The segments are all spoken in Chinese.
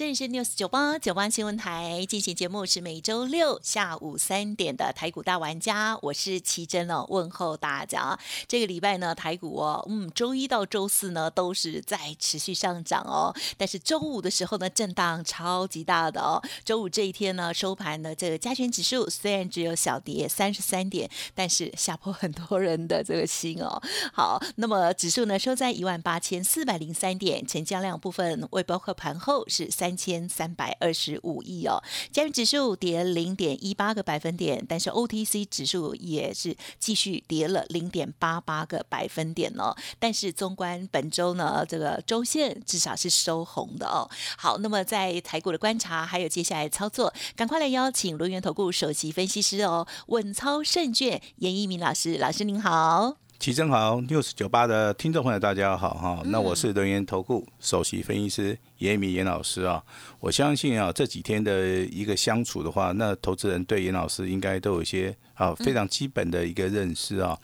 这里是 News 九八九八新闻台进行节目，是每周六下午三点的台股大玩家，我是奇珍哦，问候大家。这个礼拜呢，台股哦，嗯，周一到周四呢都是在持续上涨哦，但是周五的时候呢，震荡超级大的哦。周五这一天呢，收盘的这个加权指数虽然只有小跌三十三点，但是吓破很多人的这个心哦。好，那么指数呢收在一万八千四百零三点，成交量部分未包括盘后是三。三千三百二十五亿哦，加元指数跌零点一八个百分点，但是 OTC 指数也是继续跌了零点八八个百分点哦。但是纵观本周呢，这个周线至少是收红的哦。好，那么在台股的观察，还有接下来操作，赶快来邀请轮源投顾首席分析师哦，稳操胜券严一鸣老师，老师您好。齐正好，news 九八的听众朋友大家好哈，那我是人员投顾首席分析师严明严老师啊，我相信啊这几天的一个相处的话，那投资人对严老师应该都有一些啊非常基本的一个认识啊。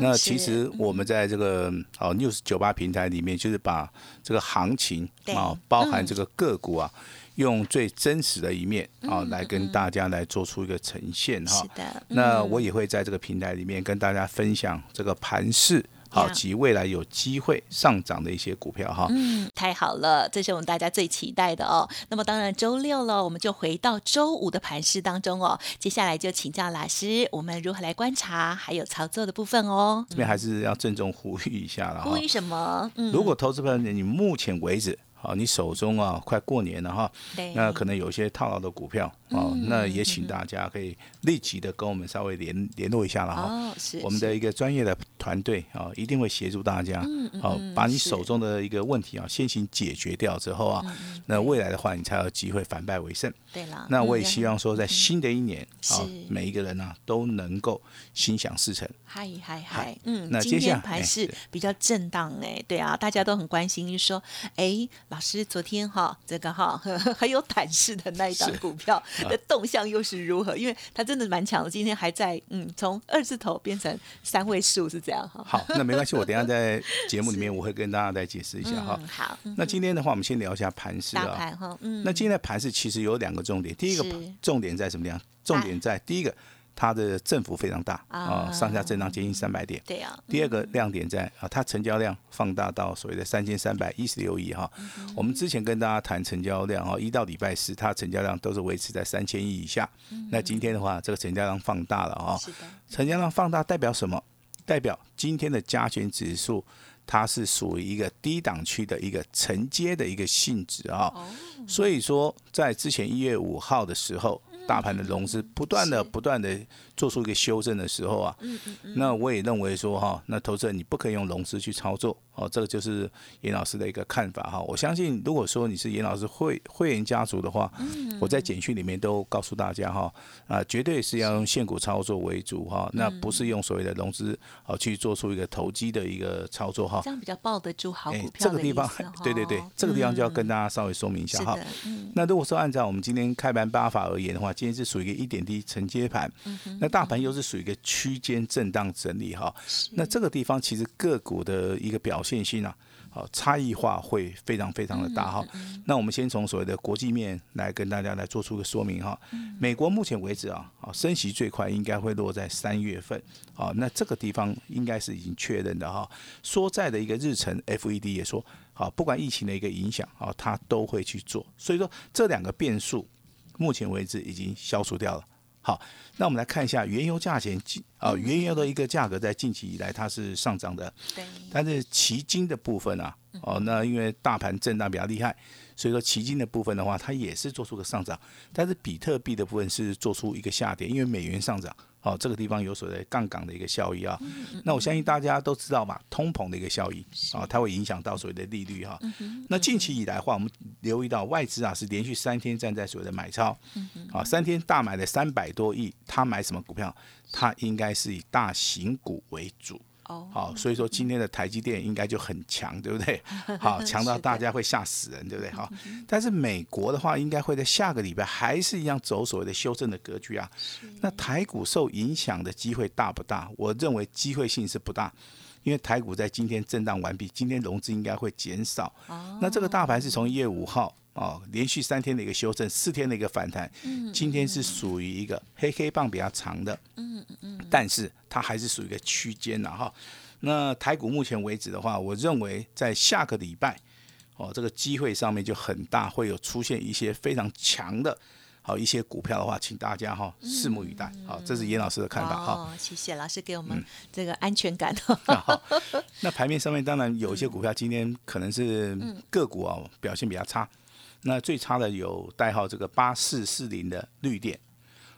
那其实我们在这个哦 news 九八平台里面，就是把这个行情啊，包含这个个股啊。用最真实的一面啊，来跟大家来做出一个呈现哈。是的。那我也会在这个平台里面跟大家分享这个盘势好及未来有机会上涨的一些股票哈。嗯，太好了，这是我们大家最期待的哦。那么当然周六了，我们就回到周五的盘势当中哦。接下来就请教老师，我们如何来观察还有操作的部分哦。这边还是要郑重呼吁一下了哈。呼吁什么？嗯，如果投资朋友你目前为止。好，你手中啊，快过年了哈，那可能有一些套牢的股票，哦，那也请大家可以立即的跟我们稍微联联络一下了哈。哦，是。我们的一个专业的团队啊，一定会协助大家，好，把你手中的一个问题啊，先行解决掉之后啊，那未来的话，你才有机会反败为胜。对了。那我也希望说，在新的一年啊，每一个人呢都能够心想事成。嗨嗨嗨，嗯，那今天盘是比较震荡哎，对啊，大家都很关心，就说，哎。老师，昨天哈这个哈 很有胆识的那一档股票的动向又是如何？因为它真的蛮强的，今天还在嗯从二字头变成三位数是这样哈。好，那没关系，我等下 在节目里面我会跟大家再解释一下哈。好，那今天的话，我们先聊一下盘势啊。盘哈，嗯。那今天的盘势其实有两个重点，第一个重点在什么地方？重点在第一个。它的振幅非常大啊，上下震荡接近三百点。对啊。第二个亮点在啊，它成交量放大到所谓的三千三百一十六亿哈。我们之前跟大家谈成交量哈，一到礼拜四它成交量都是维持在三千亿以下。那今天的话，这个成交量放大了哈。成交量放大代表什么？代表今天的加权指数它是属于一个低档区的一个承接的一个性质啊。所以说，在之前一月五号的时候。大盘的融资不断的、不断的做出一个修正的时候啊，那我也认为说哈，那投资人你不可以用融资去操作。哦，这个就是严老师的一个看法哈。我相信，如果说你是严老师会会员家族的话，我在简讯里面都告诉大家哈，啊，绝对是要用现股操作为主哈，那不是用所谓的融资哦去做出一个投机的一个操作哈。这样比较抱得住好股票这个地方，对对对，这个地方就要跟大家稍微说明一下哈。那如果说按照我们今天开盘八法而言的话，今天是属于一个一点低承接盘，那大盘又是属于一个区间震荡整理哈。那这个地方其实个股的一个表。线性啊，好，差异化会非常非常的大哈。那我们先从所谓的国际面来跟大家来做出个说明哈。美国目前为止啊，啊，升息最快应该会落在三月份啊。那这个地方应该是已经确认的哈。说在的一个日程，FED 也说，好，不管疫情的一个影响啊，它都会去做。所以说这两个变数，目前为止已经消除掉了。好，那我们来看一下原油价钱，啊，原油的一个价格在近期以来它是上涨的，对，但是期金的部分啊，哦，那因为大盘震荡比较厉害，所以说期金的部分的话，它也是做出个上涨，但是比特币的部分是做出一个下跌，因为美元上涨。哦，这个地方有所谓杠杆的一个效益啊，那我相信大家都知道嘛，通膨的一个效益啊，它会影响到所谓的利率哈。那近期以来的话，我们留意到外资啊是连续三天站在所谓的买超，啊，三天大买了三百多亿，他买什么股票？他应该是以大型股为主。哦，好，所以说今天的台积电应该就很强，对不对？好，强到大家会吓死人，对不对？好，但是美国的话，应该会在下个礼拜还是一样走所谓的修正的格局啊。那台股受影响的机会大不大？我认为机会性是不大，因为台股在今天震荡完毕，今天融资应该会减少。那这个大盘是从一月五号。哦，连续三天的一个修正，四天的一个反弹，今天是属于一个黑黑棒比较长的，嗯嗯嗯，但是它还是属于一个区间的哈。那台股目前为止的话，我认为在下个礼拜，哦，这个机会上面就很大，会有出现一些非常强的，好一些股票的话，请大家哈拭目以待。好，这是严老师的看法哈。谢谢老师给我们这个安全感。好，那盘面上面当然有一些股票今天可能是个股啊表现比较差。那最差的有代号这个八四四零的绿电，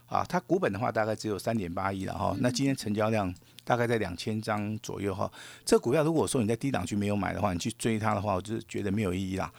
啊，它股本的话大概只有三点八亿了哈。那今天成交量大概在两千张左右哈。这股票如果说你在低档区没有买的话，你去追它的话，我就觉得没有意义啦。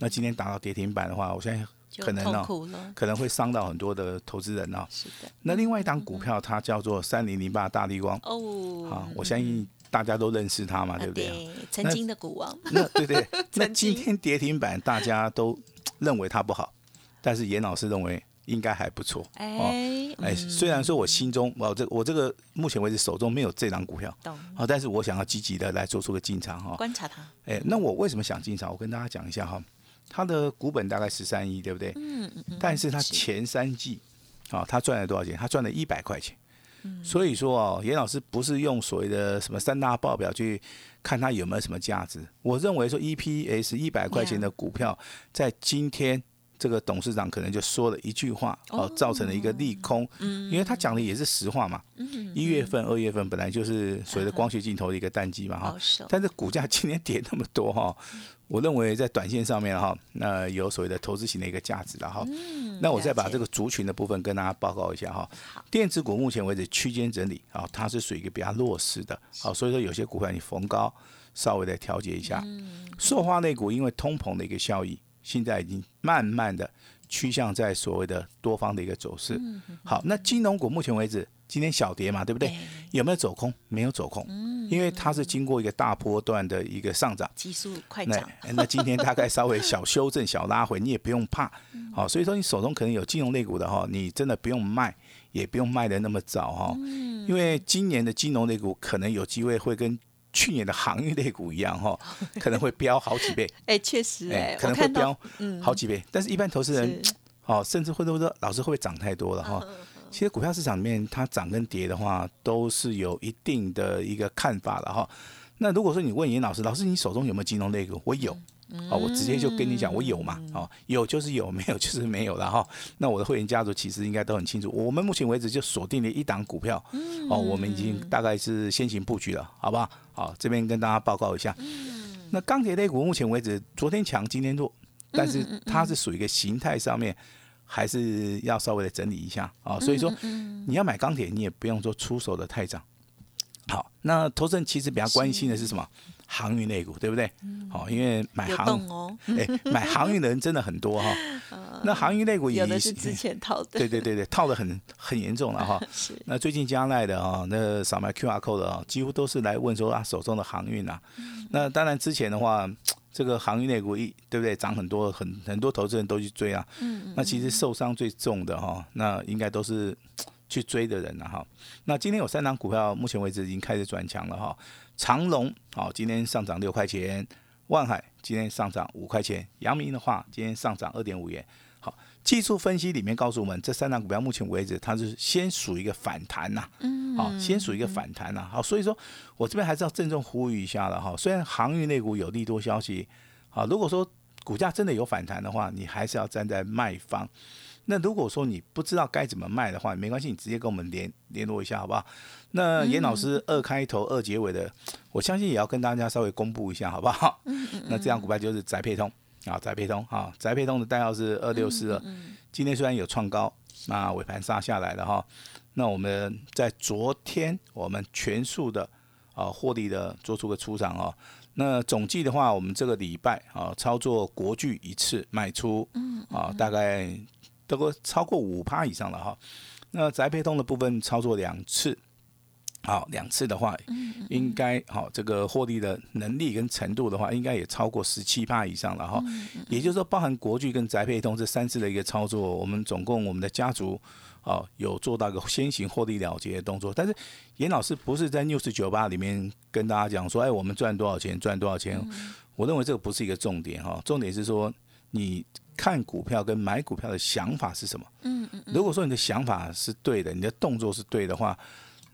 那今天打到跌停板的话，我现在可能呢，可能会伤到很多的投资人哦。是的。那另外一档股票它叫做三零零八大力光哦，好，我相信大家都认识它嘛，对不对？曾经的股王。那对对。那今天跌停板大家都。认为它不好，但是严老师认为应该还不错。哎，哎，虽然说我心中我这我这个目前为止手中没有这档股票，懂？好，但是我想要积极的来做出个进场哈，观察它。哎，那我为什么想进场？我跟大家讲一下哈，它的股本大概十三亿，对不对？嗯嗯嗯。但是它前三季，啊，它赚了多少钱？它赚了一百块钱。所以说哦，严老师不是用所谓的什么三大报表去看它有没有什么价值。我认为说 EPS 一百块钱的股票，在今天这个董事长可能就说了一句话，哦，造成了一个利空。嗯，因为他讲的也是实话嘛。嗯，一月份、二月份本来就是所谓的光学镜头的一个淡季嘛，哈。但是股价今天跌那么多哈。我认为在短线上面哈，那有所谓的投资型的一个价值了哈。那我再把这个族群的部分跟大家报告一下哈。电子股目前为止区间整理啊，它是属于一个比较弱势的。好，所以说有些股票你逢高稍微的调节一下。塑化类股因为通膨的一个效益，现在已经慢慢的趋向在所谓的多方的一个走势。好，那金融股目前为止。今天小跌嘛，对不对？有没有走空？没有走空，因为它是经过一个大波段的一个上涨，急速快涨。那今天大概稍微小修正、小拉回，你也不用怕。好，所以说你手中可能有金融类股的哈，你真的不用卖，也不用卖的那么早哈。因为今年的金融类股可能有机会会跟去年的航运类股一样哈，可能会飙好几倍。哎，确实，哎，可能会飙好几倍。但是，一般投资人哦，甚至会不会说，老师会不会涨太多了哈？其实股票市场里面，它涨跟跌的话，都是有一定的一个看法了哈。那如果说你问严老师，老师你手中有没有金融类股？我有，哦，我直接就跟你讲，我有嘛，哦，有就是有，没有就是没有了哈。那我的会员家族其实应该都很清楚，我们目前为止就锁定了一档股票，哦，我们已经大概是先行布局了，好不好？好，这边跟大家报告一下。那钢铁类股目前为止，昨天强，今天弱，但是它是属于一个形态上面。还是要稍微的整理一下啊，所以说你要买钢铁，你也不用说出手的太早。好，那投资人其实比较关心的是什么？航运类股，对不对？好，因为买航哎，买航运的人真的很多哈。那航运类股有的是之前套的，对对对对，套的很很严重了哈。是。那最近加奈的啊，那扫描 Q R code 的啊，几乎都是来问说啊，手中的航运啊。那当然之前的话。这个航运类股一对不对？涨很多，很很多投资人都去追啊。嗯那其实受伤最重的哈，那应该都是去追的人了哈。那今天有三档股票，目前为止已经开始转强了哈。长隆好，今天上涨六块钱；万海今天上涨五块钱；阳明的话，今天上涨二点五元。好技术分析里面告诉我们，这三档股票目前为止，它是先属于一个反弹呐，好，先属于一个反弹呐，好，所以说我这边还是要郑重呼吁一下了哈。虽然航运类股有利多消息，好，如果说股价真的有反弹的话，你还是要站在卖方。那如果说你不知道该怎么卖的话，没关系，你直接跟我们联联络一下，好不好？那严老师二开头二结尾的，我相信也要跟大家稍微公布一下，好不好？那这样股票就是宅配通。啊，宅配通啊，宅配通的代号是二六四二。今天虽然有创高，那尾盘杀下来了哈。那我们在昨天我们全数的啊获利的做出个出场哦。那总计的话，我们这个礼拜啊，操作国巨一次卖出，啊，大概都个超过五趴以上了哈。那宅配通的部分操作两次。好，两次的话，应该好这个获利的能力跟程度的话，应该也超过十七趴以上了哈。也就是说，包含国巨跟宅配通这三次的一个操作，我们总共我们的家族哦有做到一个先行获利了结的动作。但是严老师不是在 news 酒吧里面跟大家讲说，哎，我们赚多少钱，赚多少钱。我认为这个不是一个重点哈，重点是说你看股票跟买股票的想法是什么。嗯嗯。如果说你的想法是对的，你的动作是对的话。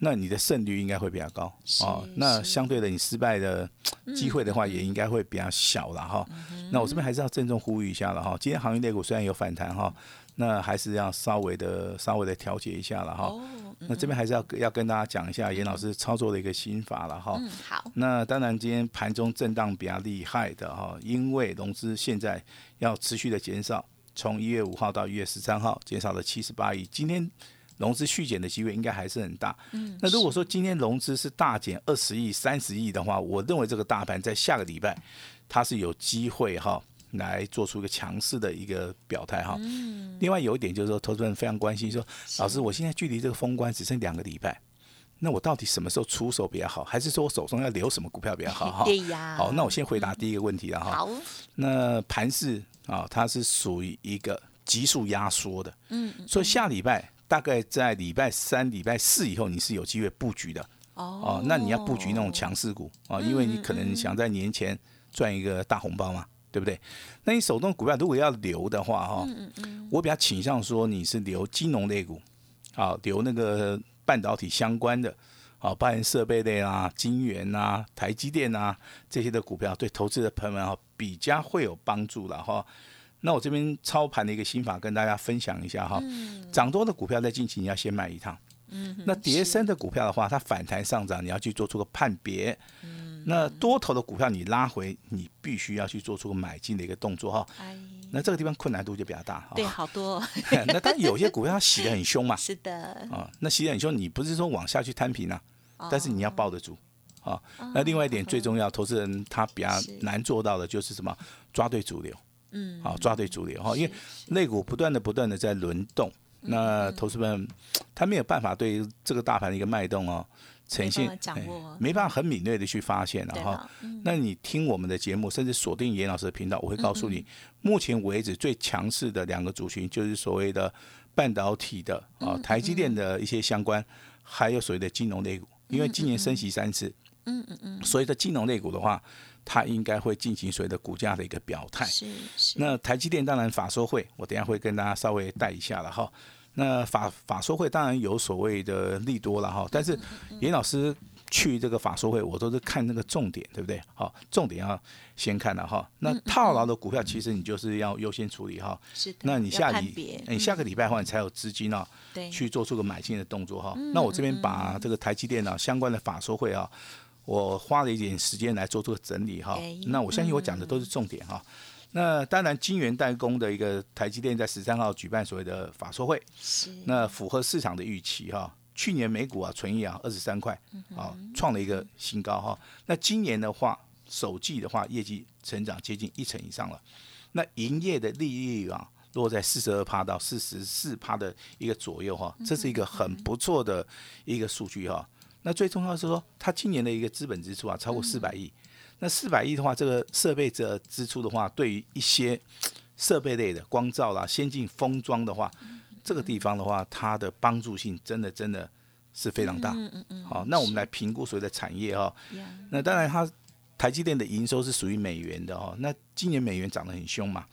那你的胜率应该会比较高哦。那相对的，你失败的机会的话，也应该会比较小了哈。那我这边还是要郑重呼吁一下了哈。今天行业类股虽然有反弹哈，那还是要稍微的、稍微的调节一下了哈。那这边还是要要跟大家讲一下严老师操作的一个心法了哈。好。那当然，今天盘中震荡比较厉害的哈，因为融资现在要持续的减少，从一月五号到一月十三号减少了七十八亿，今天。融资续减的机会应该还是很大。嗯，那如果说今天融资是大减二十亿、三十亿的话，我认为这个大盘在下个礼拜它是有机会哈来做出一个强势的一个表态哈。嗯。另外有一点就是说，投资人非常关心说，老师，我现在距离这个封关只剩两个礼拜，那我到底什么时候出手比较好？还是说我手中要留什么股票比较好？哈。对呀。好，那我先回答第一个问题了哈。好。那盘市啊，它是属于一个急速压缩的。嗯。所以下礼拜。大概在礼拜三、礼拜四以后，你是有机会布局的哦。那你要布局那种强势股啊，因为你可能想在年前赚一个大红包嘛，对不对？那你手动股票如果要留的话，哈，我比较倾向说你是留金融类股，啊，留那个半导体相关的，啊，包含设备类啊、晶圆啊、台积电啊这些的股票，对投资的朋友们哈比较会有帮助了哈。那我这边操盘的一个心法跟大家分享一下哈，涨多的股票在近期你要先买一趟，那跌升的股票的话，它反弹上涨你要去做出个判别，那多头的股票你拉回，你必须要去做出个买进的一个动作哈。那这个地方困难度就比较大，对，好多。那但有些股票它洗的很凶嘛，是的，啊，那洗的很凶，你不是说往下去摊平啊，但是你要抱得住，啊，那另外一点最重要，投资人他比较难做到的就是什么，抓对主流。嗯，好，抓对主流哈，因为类股不断的、不断的在轮动，那投资人他没有办法对这个大盘的一个脉动哦呈现掌握，没办法很敏锐的去发现了哈。那你听我们的节目，甚至锁定严老师的频道，我会告诉你，目前为止最强势的两个族群就是所谓的半导体的啊，台积电的一些相关，还有所谓的金融类股，因为今年升息三次，嗯嗯嗯，所以的金融类股的话。它应该会进行所谓的股价的一个表态。是是。那台积电当然法说会，我等下会跟大家稍微带一下了哈。那法法说会当然有所谓的利多了哈，但是严老师去这个法说会，我都是看那个重点，对不对？好，重点要先看了哈。那套牢的股票，其实你就是要优先处理哈。是的。那你下礼，你下个礼拜的话，你才有资金啊，去做出个买进的动作哈。那我这边把这个台积电呢相关的法说会啊。我花了一点时间来做这个整理哈，那我相信我讲的都是重点哈。那当然，金源代工的一个台积电在十三号举办所谓的法说会，那符合市场的预期哈。去年美股啊，纯益啊二十三块，啊创了一个新高哈。那今年的话，首季的话，业绩成长接近一成以上了。那营业的利率啊，落在四十二趴到四十四趴的一个左右哈，这是一个很不错的一个数据哈。那最重要是说，它今年的一个资本支出啊，超过四百亿。那四百亿的话，这个设备的支出的话，对于一些设备类的光照啦、先进封装的话，这个地方的话，它的帮助性真的真的是非常大。嗯嗯嗯。好，那我们来评估所谓的产业哈。那当然，它台积电的营收是属于美元的哦。那今年美元涨得很凶嘛。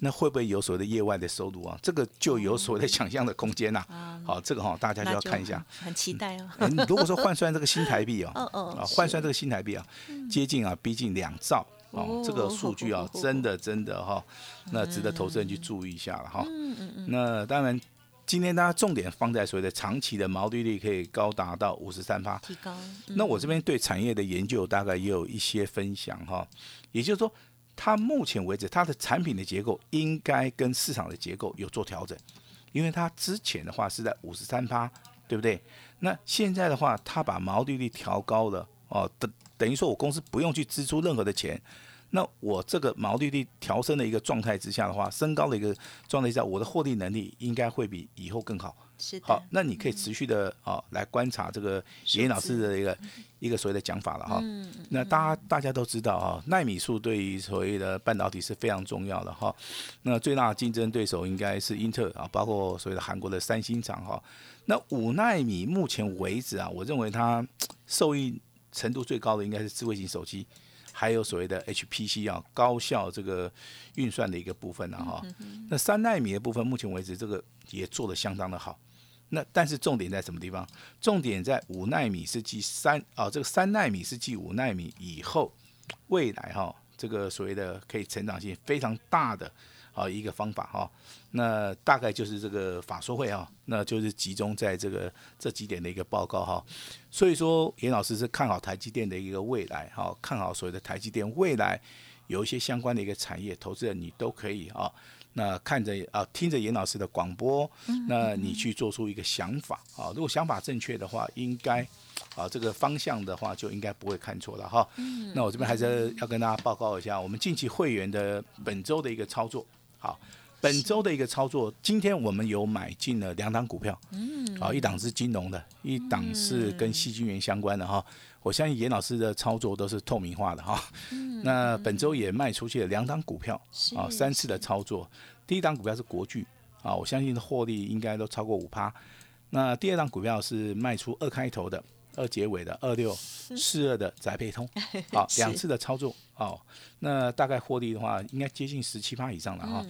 那会不会有所谓的业外的收入啊？这个就有所谓的想象的空间呐。好，这个哈大家就要看一下。很期待哦。如果说换算这个新台币哦，啊，换算这个新台币啊，接近啊，逼近两兆哦，这个数据啊，真的真的哈，那值得投资人去注意一下了哈。嗯嗯嗯。那当然，今天大家重点放在所谓的长期的毛利率可以高达到五十三趴，提高。那我这边对产业的研究大概也有一些分享哈，也就是说。它目前为止，它的产品的结构应该跟市场的结构有做调整，因为它之前的话是在五十三趴，对不对？那现在的话，它把毛利率调高了哦，等等于说我公司不用去支出任何的钱。那我这个毛利率调升的一个状态之下的话，升高的一个状态下，我的获利能力应该会比以后更好。是的，好，那你可以持续的啊来观察这个严老师的一个一个所谓的讲法了哈。那大家大家都知道哈，纳米数对于所谓的半导体是非常重要的哈。那最大的竞争对手应该是英特尔啊，包括所谓的韩国的三星厂哈。那五纳米目前为止啊，我认为它受益程度最高的应该是智慧型手机。还有所谓的 HPC 啊，高效这个运算的一个部分呢，哈。那三纳米的部分，目前为止这个也做的相当的好。那但是重点在什么地方？重点在五纳米是继三啊，这个三纳米是继五纳米以后，未来哈，这个所谓的可以成长性非常大的。啊，一个方法哈，那大概就是这个法说会啊，那就是集中在这个这几点的一个报告哈。所以说，严老师是看好台积电的一个未来哈，看好所谓的台积电未来有一些相关的一个产业，投资人你都可以啊。那看着啊，听着严老师的广播，那你去做出一个想法啊。如果想法正确的话，应该啊这个方向的话就应该不会看错了哈。那我这边还是要跟大家报告一下，我们近期会员的本周的一个操作。好，本周的一个操作，今天我们有买进了两档股票，嗯，啊，一档是金融的，一档是跟细菌源相关的哈。我相信严老师的操作都是透明化的哈。那本周也卖出去了两档股票，啊，三次的操作。第一档股票是国巨，啊，我相信获利应该都超过五趴。那第二档股票是卖出二开头的。二结尾的二六四二的宅配通，好两次的操作，哦，那大概获利的话，应该接近十七趴以上了哈。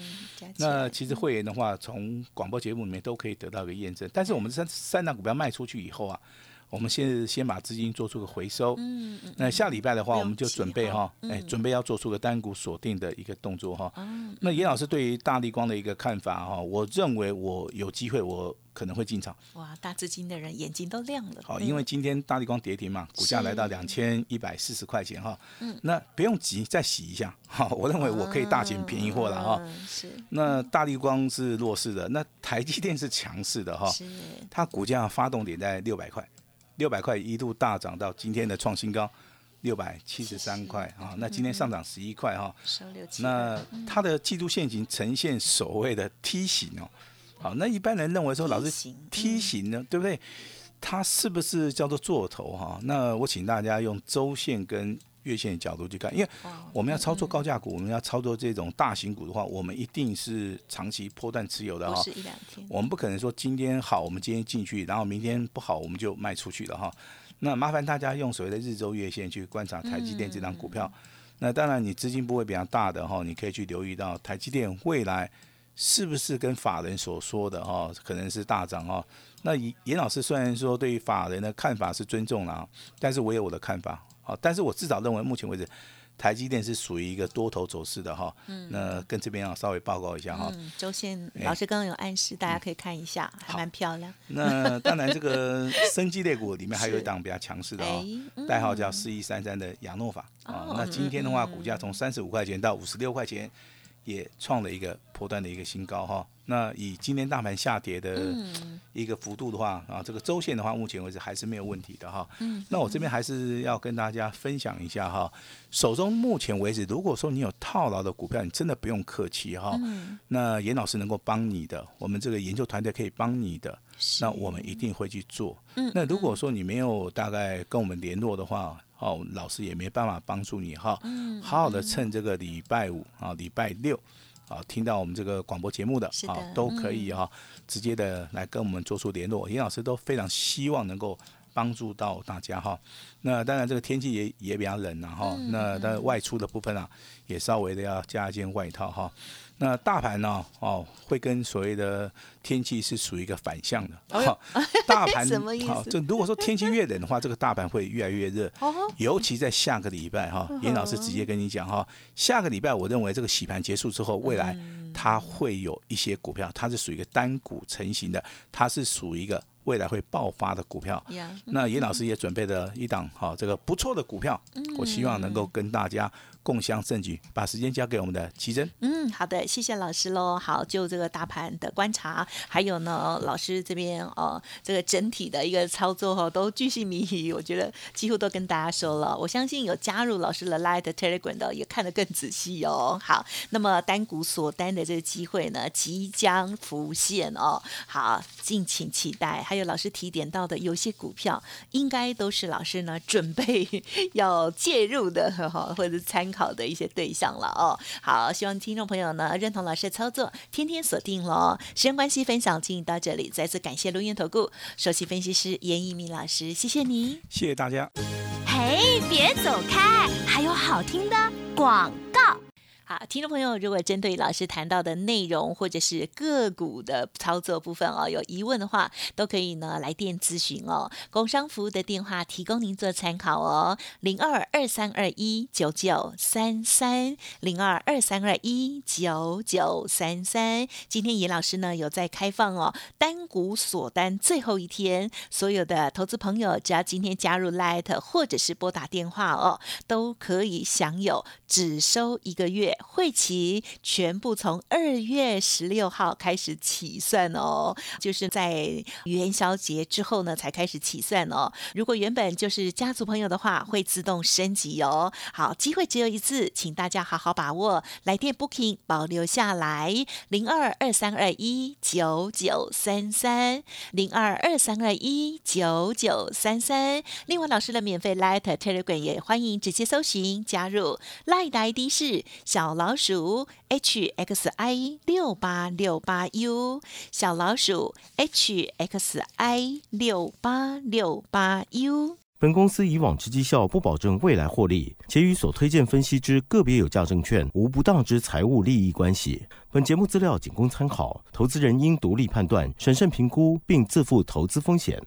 那其实会员的话，从广播节目里面都可以得到一个验证。但是我们三三档股票卖出去以后啊。我们现在先把资金做出个回收，嗯嗯，那下礼拜的话，我们就准备哈，哎，准备要做出个单股锁定的一个动作哈。那严老师对于大力光的一个看法哈，我认为我有机会，我可能会进场。哇，大资金的人眼睛都亮了。好，因为今天大力光跌停嘛，股价来到两千一百四十块钱哈。嗯，那不用急，再洗一下 哈。我认为我可以大捡便宜货了哈。是。那大力光是弱势的，那台积电是强势的哈。是。它股价发动点在六百块。六百块一度大涨到今天的创新高，六百七十三块啊！那今天上涨十一块哈。那它的季度线形呈现所谓的梯形哦。好，那一般人认为说，老师梯形呢，对不对？它是不是叫做做头哈？那我请大家用周线跟。月线角度去看，因为我们要操作高价股，我们要操作这种大型股的话，我们一定是长期波段持有的哈。不是一两天。我们不可能说今天好，我们今天进去，然后明天不好，我们就卖出去了哈。那麻烦大家用所谓的日周月线去观察台积电这张股票。那当然，你资金不会比较大的哈，你可以去留意到台积电未来是不是跟法人所说的哈，可能是大涨哈。那严老师虽然说对于法人的看法是尊重了，但是我有我的看法。好，但是我至少认为，目前为止，台积电是属于一个多头走势的哈。嗯。那跟这边要稍微报告一下哈。嗯。周线老师刚刚有暗示，大家可以看一下，还蛮漂亮。那当然，这个 生机类股里面还有一档比较强势的哦，代号叫四一三三的亚诺法啊。那今天的话，股价从三十五块钱到五十六块钱。也创了一个波段的一个新高哈，那以今天大盘下跌的一个幅度的话啊，这个周线的话，目前为止还是没有问题的哈。那我这边还是要跟大家分享一下哈，手中目前为止，如果说你有套牢的股票，你真的不用客气哈。那严老师能够帮你的，我们这个研究团队可以帮你的，那我们一定会去做。那如果说你没有大概跟我们联络的话，哦，老师也没办法帮助你哈，好好的趁这个礼拜五啊、礼拜六啊，听到我们这个广播节目的啊，都可以哈，直接的来跟我们做出联络。严老师都非常希望能够帮助到大家哈。那当然，这个天气也也比较冷了哈，那但外出的部分啊，也稍微的要加一件外套哈。那大盘呢？哦，会跟所谓的天气是属于一个反向的。好，大盘 什么意思？就如果说天气越冷的话，这个大盘会越来越热。哦。尤其在下个礼拜哈，严老师直接跟你讲哈，下个礼拜我认为这个洗盘结束之后，未来它会有一些股票，它是属于一个单股成型的，它是属于一个未来会爆发的股票。那严老师也准备了一档哈，这个不错的股票，我希望能够跟大家共享证据。把时间交给我们的奇珍。嗯，好的。谢谢老师喽。好，就这个大盘的观察，还有呢，老师这边哦，这个整体的一个操作哈，都巨细靡遗，我觉得几乎都跟大家说了。我相信有加入老师的 Light Telegram 的，也看得更仔细哦。好，那么单股锁单的这个机会呢，即将浮现哦。好，敬请期待。还有老师提点到的，有些股票应该都是老师呢准备 要介入的哈，或者参考的一些对象了哦。好，希望听众朋友呢认同老师的操作，天天锁定喽。时间关系，分享进行到这里，再次感谢录音投顾首席分析师严一鸣老师，谢谢你，谢谢大家。嘿，别走开，还有好听的广告。好，听众朋友，如果针对老师谈到的内容或者是个股的操作部分哦，有疑问的话，都可以呢来电咨询哦。工商服务的电话提供您做参考哦，零二二三二一九九三三零二二三二一九九三三。今天严老师呢有在开放哦，单股锁单最后一天，所有的投资朋友只要今天加入 Light 或者是拨打电话哦，都可以享有只收一个月。会期全部从二月十六号开始起算哦，就是在元宵节之后呢才开始起算哦。如果原本就是家族朋友的话，会自动升级哦。好，机会只有一次，请大家好好把握，来电 booking 保留下来，零二二三二一九九三三，零二二三二一九九三三。另外，老师的免费 Light Telegram 也欢迎直接搜寻加入，Light 的 ID 是小。小老鼠 H X I 六八六八 U，小老鼠 H X I 六八六八 U。本公司以往之绩效不保证未来获利，且与所推荐分析之个别有价证券无不当之财务利益关系。本节目资料仅供参考，投资人应独立判断、审慎评估，并自负投资风险。